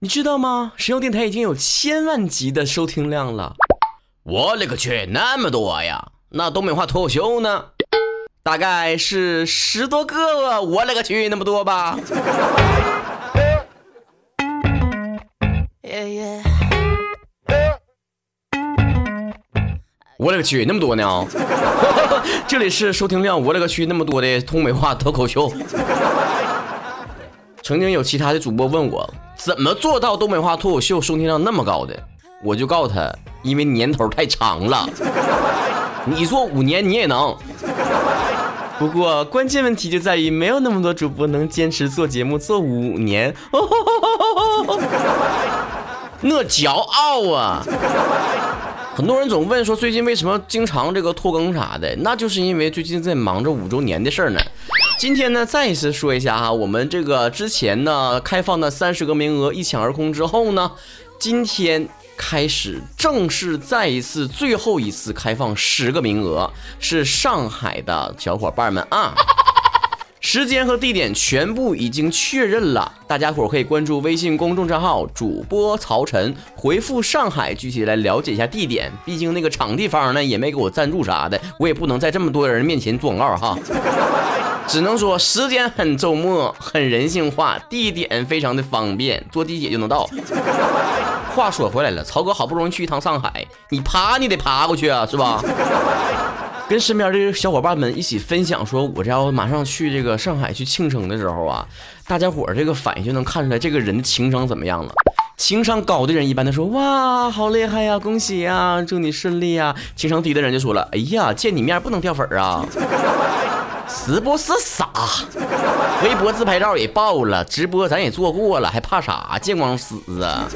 你知道吗？神游电台已经有千万级的收听量了。我勒个去，那么多呀！那东北话脱口秀呢？大概是十多个。我勒个去，那么多吧？我勒个去，那么多呢！这里是收听量，我勒个去，那么多的东北话脱口秀。曾经有其他的主播问我，怎么做到东北话脱口秀收听量那么高的？我就告诉他，因为年头太长了。你做五年你也能。不过关键问题就在于，没有那么多主播能坚持做节目做五年。那骄傲啊！很多人总问说，最近为什么经常这个拖更啥的？那就是因为最近在忙着五周年的事儿呢。今天呢，再一次说一下哈，我们这个之前呢开放的三十个名额一抢而空之后呢，今天开始正式再一次最后一次开放十个名额，是上海的小伙伴们啊。时间和地点全部已经确认了，大家伙可以关注微信公众账号主播曹晨，回复上海，具体来了解一下地点。毕竟那个场地方呢也没给我赞助啥的，我也不能在这么多人面前做广告哈。只能说时间很周末，很人性化，地点非常的方便，坐地铁就能到。话说回来了，曹哥好不容易去一趟上海，你爬你得爬过去啊，是吧？跟身边的小伙伴们一起分享，说我这要马上去这个上海去庆生的时候啊，大家伙这个反应就能看出来这个人的情商怎么样了。情商高的人一般都说哇，好厉害呀，恭喜呀，祝你顺利呀。情商低的人就说了，哎呀，见你面不能掉粉啊，是不是傻？微博自拍照也爆了，直播咱也做过了，还怕啥？见光死啊！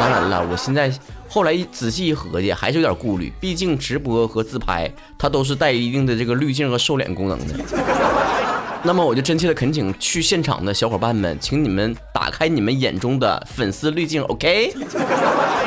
当然了，我现在。后来仔细一合计，还是有点顾虑，毕竟直播和自拍，它都是带一定的这个滤镜和瘦脸功能的。那么我就真切的恳请去现场的小伙伴们，请你们打开你们眼中的粉丝滤镜，OK？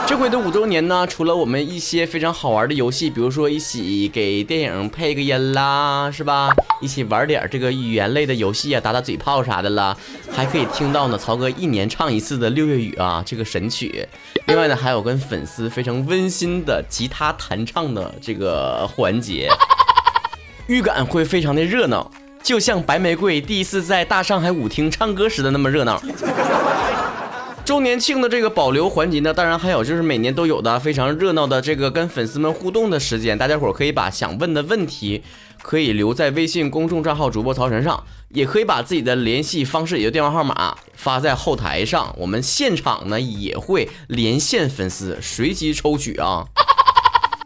这回的五周年呢，除了我们一些非常好玩的游戏，比如说一起给电影配个音啦，是吧？一起玩点这个语言类的游戏啊，打打嘴炮啥的啦，还可以听到呢，曹哥一年唱一次的六月雨啊，这个神曲。另外呢，还有跟粉丝非常温馨的吉他弹唱的这个环节，预感会非常的热闹。就像白玫瑰第一次在大上海舞厅唱歌时的那么热闹。周年庆的这个保留环节呢，当然还有就是每年都有的非常热闹的这个跟粉丝们互动的时间，大家伙可以把想问的问题可以留在微信公众账号主播曹晨上，也可以把自己的联系方式也就电话号码发在后台上，我们现场呢也会连线粉丝，随机抽取啊。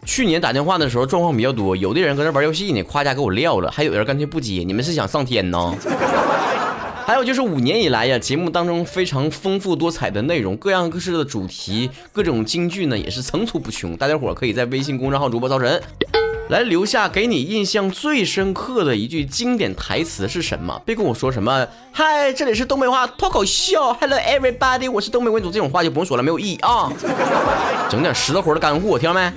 去年打电话的时候状况比较多，有的人搁那玩游戏呢，夸家给我撂了，还有人干脆不接。你们是想上天呢？还有就是五年以来呀，节目当中非常丰富多彩的内容，各样各式的主题，各种京剧呢也是层出不穷。大家伙可以在微信公众号主播超神。来留下给你印象最深刻的一句经典台词是什么？别跟我说什么嗨，这里是东北话脱口秀，Hello everybody，我是东北文族，这种话就不用说了，没有意义啊。整点实活的干货，听到没？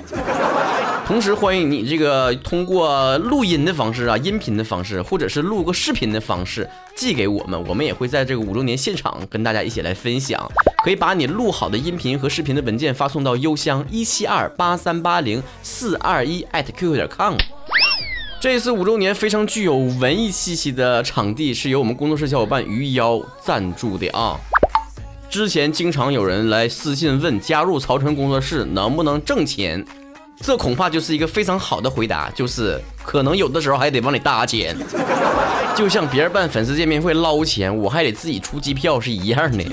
同时欢迎你这个通过录音的方式啊，音频的方式，或者是录个视频的方式寄给我们，我们也会在这个五周年现场跟大家一起来分享。可以把你录好的音频和视频的文件发送到邮箱一七二八三八零四二一 @QQ 点 com。这次五周年非常具有文艺气息的场地是由我们工作室小伙伴鱼妖赞助的啊。之前经常有人来私信问加入曹晨工作室能不能挣钱。这恐怕就是一个非常好的回答，就是可能有的时候还得往里搭钱，就像别人办粉丝见面会捞钱，我还得自己出机票是一样的。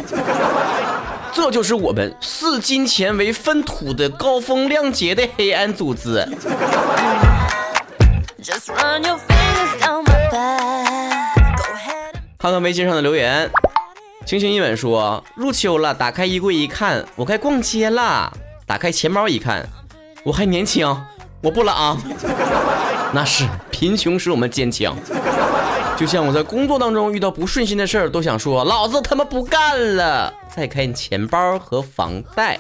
这就是我们视金钱为粪土的高风亮节的黑暗组织。看看微信上的留言，清新一吻说：入秋了，打开衣柜一看，我该逛街了。打开钱包一看。我还年轻，我不老。那是贫穷使我们坚强。就像我在工作当中遇到不顺心的事儿，都想说老子他妈不干了，再看钱包和房贷。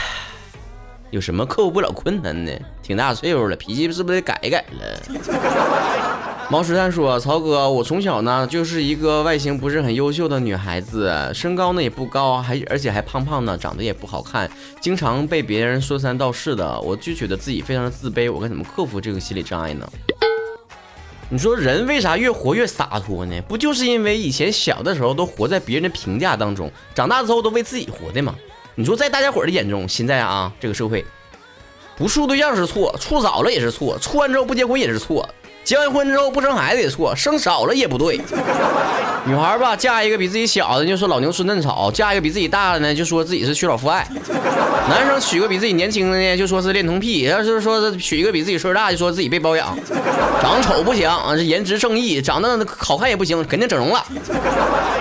有什么克服不了困难呢？挺大岁数了，脾气是不是得改一改了？毛石探说：“曹哥，我从小呢就是一个外形不是很优秀的女孩子，身高呢也不高，还而且还胖胖的，长得也不好看，经常被别人说三道四的，我就觉得自己非常的自卑。我该怎么克服这个心理障碍呢？你说人为啥越活越洒脱呢？不就是因为以前小的时候都活在别人的评价当中，长大之后都为自己活的吗？你说在大家伙的眼中，现在啊这个社会，不处对象是错，处早了也是错，处完之后不结婚也是错。”结完婚之后不生孩子也错，生少了也不对。女孩吧，嫁一个比自己小的就说老牛吃嫩草，嫁一个比自己大的呢就说自己是缺少父爱。男生娶个比自己年轻的呢就说是恋童癖，要是说娶一个比自己岁数大就说自己被包养。长得丑不行啊，这颜值正义，长得好看也不行，肯定整容了。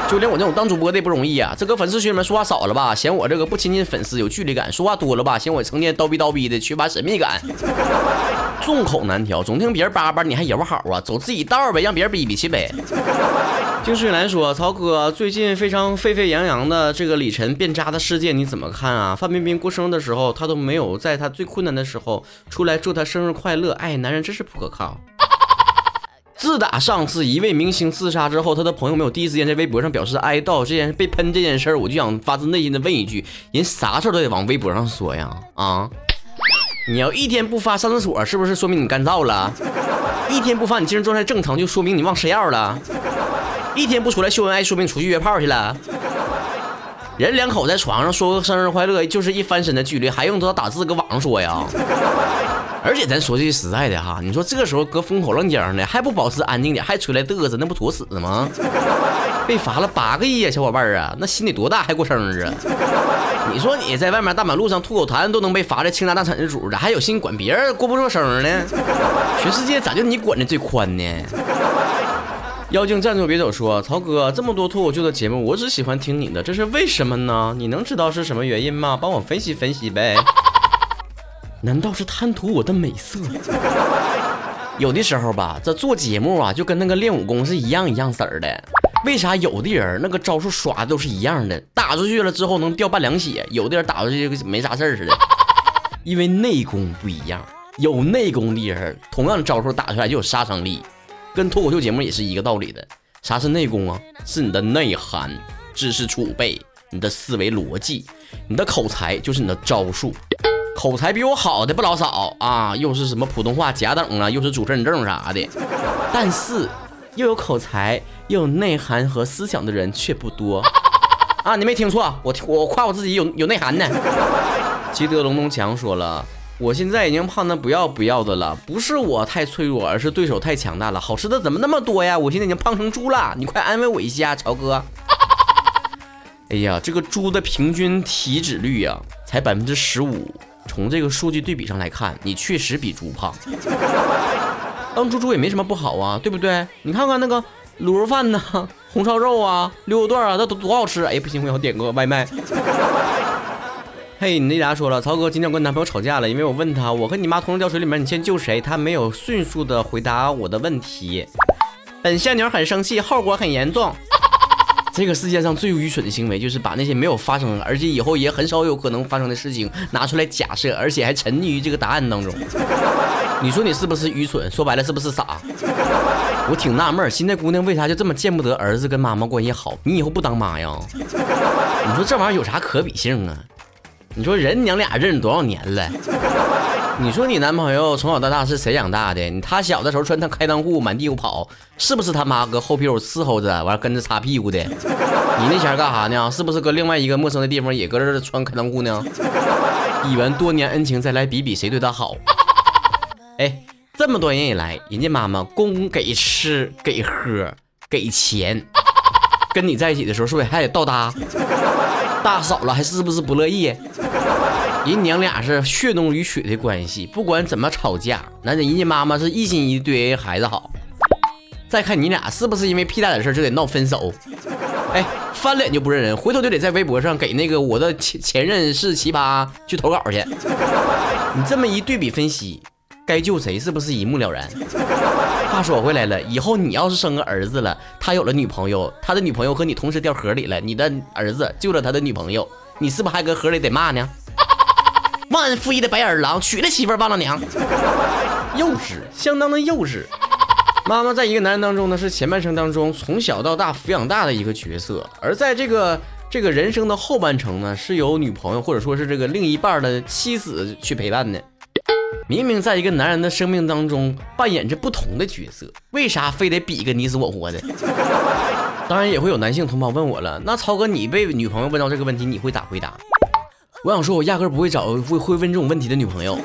就连我这种当主播的也不容易啊，这搁粉丝群里面说话少了吧，嫌我这个不亲近粉丝有距离感；说话多了吧，嫌我成天叨逼叨逼的缺乏神秘感。众口难调，总听别人叭叭，你还也不好啊？走自己道呗，让别人逼逼去呗。听水来说，曹哥最近非常沸沸扬扬的这个李晨变渣的事件，你怎么看啊？范冰冰过生日的时候，他都没有在他最困难的时候出来祝他生日快乐。哎，男人真是不可靠。自打上次一位明星自杀之后，他的朋友没有第一时间在微博上表示哀悼，这件事被喷这件事儿，我就想发自内心的问一句：人啥事儿都得往微博上说呀？啊？你要一天不发上厕所，是不是说明你干燥了？一天不发你精神状态正常，就说明你忘吃药了。一天不出来秀恩爱，说明出去约炮去了。人两口在床上说个生日快乐，就是一翻身的距离，还用得着打字搁网上说呀？而且咱说句实在的哈，你说这个时候搁风口浪尖的，还不保持安静点，还出来嘚瑟，那不作死吗？被罚了八个亿啊，小伙伴啊，那心里多大还过生日啊？你说你在外面大马路上吐口痰都能被罚的倾家荡产的主，咋还有心管别人过不过生呢？全世界咋就你管的最宽呢？妖精站住别走，说曹哥这么多脱口秀的节目，我只喜欢听你的，这是为什么呢？你能知道是什么原因吗？帮我分析分析呗。难道是贪图我的美色？有的时候吧，这做节目啊，就跟那个练武功是一样一样色儿的。为啥有的人那个招数耍的都是一样的，打出去了之后能掉半两血，有的人打出去就没啥事儿似的？因为内功不一样，有内功的人同样的招数打出来就有杀伤力，跟脱口秀节目也是一个道理的。啥是内功啊？是你的内涵、知识储备、你的思维逻辑、你的口才，就是你的招数。口才比我好的不老少啊，又是什么普通话甲等啊，又是主持人证啥的，但是。又有口才又有内涵和思想的人却不多啊！你没听错，我我夸我自己有有内涵呢。吉德龙东强说了，我现在已经胖的不要不要的了，不是我太脆弱，而是对手太强大了。好吃的怎么那么多呀？我现在已经胖成猪了，你快安慰我一下，朝哥。哎呀，这个猪的平均体脂率呀，才百分之十五。从这个数据对比上来看，你确实比猪胖。当猪猪也没什么不好啊，对不对？你看看那个卤肉饭呐，红烧肉啊，溜肉段啊，那都多好吃！哎，不行，我要点个外卖。嘿，你那啥说了，曹哥今天我跟男朋友吵架了，因为我问他，我和你妈同时掉水里面，你先救谁？他没有迅速的回答我的问题。本仙女很生气，后果很严重。这个世界上最愚蠢的行为，就是把那些没有发生，而且以后也很少有可能发生的事情拿出来假设，而且还沉溺于这个答案当中。你说你是不是愚蠢？说白了是不是傻？我挺纳闷，现在姑娘为啥就这么见不得儿子跟妈妈关系好？你以后不当妈呀？你说这玩意儿有啥可比性啊？你说人娘俩认识多少年了？你说你男朋友从小到大是谁养大的？他小的时候穿他开裆裤满地跑，是不是他妈搁后屁股伺候着，完跟着擦屁股的？你那前干啥呢？是不是搁另外一个陌生的地方也搁这穿开裆裤呢？一圆多年恩情，再来比比谁对他好？哎，这么多年以来，人家妈妈供给吃给喝给钱，跟你在一起的时候，是不是还得倒搭？大嫂了还是不是不乐意？人娘俩是血浓于水的关系，不管怎么吵架，那人家妈妈是一心一意对孩子好。再看你俩是不是因为屁大点事就得闹分手？哎，翻脸就不认人，回头就得在微博上给那个我的前前任是奇葩去投稿去。你这么一对比分析。该救谁是不是一目了然？话说回来了，以后你要是生个儿子了，他有了女朋友，他的女朋友和你同时掉河里了，你的儿子救了他的女朋友，你是不是还搁河里得骂呢？忘恩负义的白眼狼，娶了媳妇忘了娘，幼稚，相当的幼稚。妈妈在一个男人当中呢，是前半生当中从小到大抚养大的一个角色，而在这个这个人生的后半程呢，是由女朋友或者说是这个另一半的妻子去陪伴的。明明在一个男人的生命当中扮演着不同的角色，为啥非得比个你死我活的？当然也会有男性同胞问我了，那曹哥你被女朋友问到这个问题，你会咋回答？我想说，我压根不会找会会问这种问题的女朋友。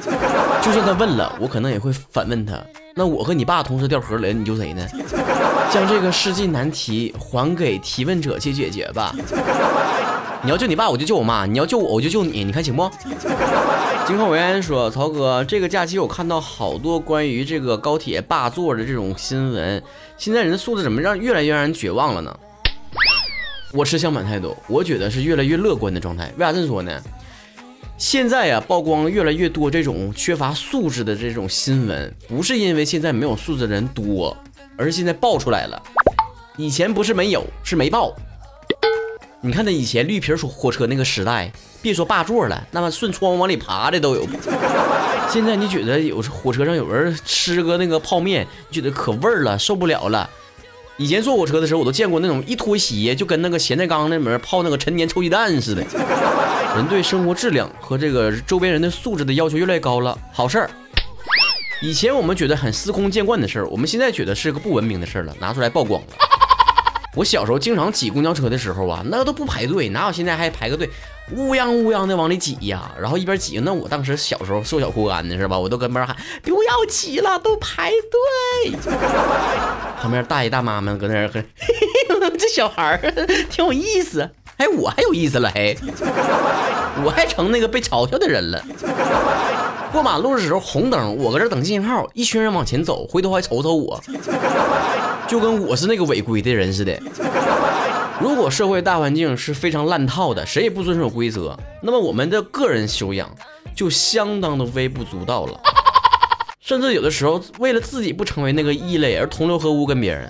就算他问了，我可能也会反问他：那我和你爸同时掉河里，你救谁呢？将这个世纪难题还给提问者去解决吧。你要救你爸，我就救我妈；你要救我，我就救你。你看行不？金浩维说：“曹哥，这个假期我看到好多关于这个高铁霸座的这种新闻，现在人的素质怎么让越来越让人绝望了呢？”我持相反态度，我觉得是越来越乐观的状态。为啥这么说呢？现在呀，曝光越来越多这种缺乏素质的这种新闻，不是因为现在没有素质的人多，而是现在爆出来了。以前不是没有，是没爆。你看那以前绿皮火车那个时代，别说霸座了，那么顺窗户往里爬的都有。现在你觉得有火车上有人吃个那个泡面，你觉得可味儿了，受不了了。以前坐火车的时候，我都见过那种一脱鞋就跟那个咸菜缸那里面泡那个陈年臭鸡蛋似的。人对生活质量和这个周边人的素质的要求越来越高了，好事儿。以前我们觉得很司空见惯的事儿，我们现在觉得是个不文明的事儿了，拿出来曝光了。我小时候经常挤公交车的时候啊，那都不排队，哪有现在还排个队，乌泱乌泱的往里挤呀。然后一边挤，那我当时小时候瘦小枯干的是吧？我都跟边喊不要挤了，都排队。旁边大爷大妈们搁那儿嘿，这小孩儿挺有意思。哎，我还有意思了，嘿，我还成那个被嘲笑的人了。过马路的时候红灯，我搁这等信号，一群人往前走，回头还瞅瞅我，就跟我是那个违规的人似的。如果社会大环境是非常烂套的，谁也不遵守规则，那么我们的个人修养就相当的微不足道了。甚至有的时候，为了自己不成为那个异类而同流合污跟别人。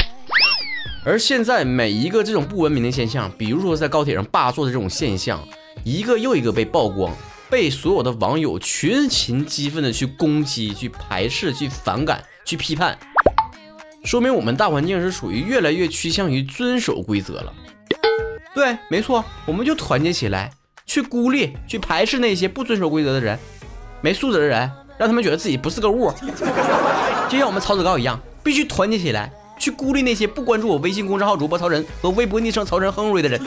而现在每一个这种不文明的现象，比如说在高铁上霸座的这种现象，一个又一个被曝光，被所有的网友群情激愤的去攻击、去排斥、去反感、去批判，说明我们大环境是属于越来越趋向于遵守规则了。对，没错，我们就团结起来，去孤立、去排斥那些不遵守规则的人、没素质的人，让他们觉得自己不是个物，就像我们曹子高一样，必须团结起来。去孤立那些不关注我微信公众号主播曹晨和微博昵称曹晨亨瑞的人。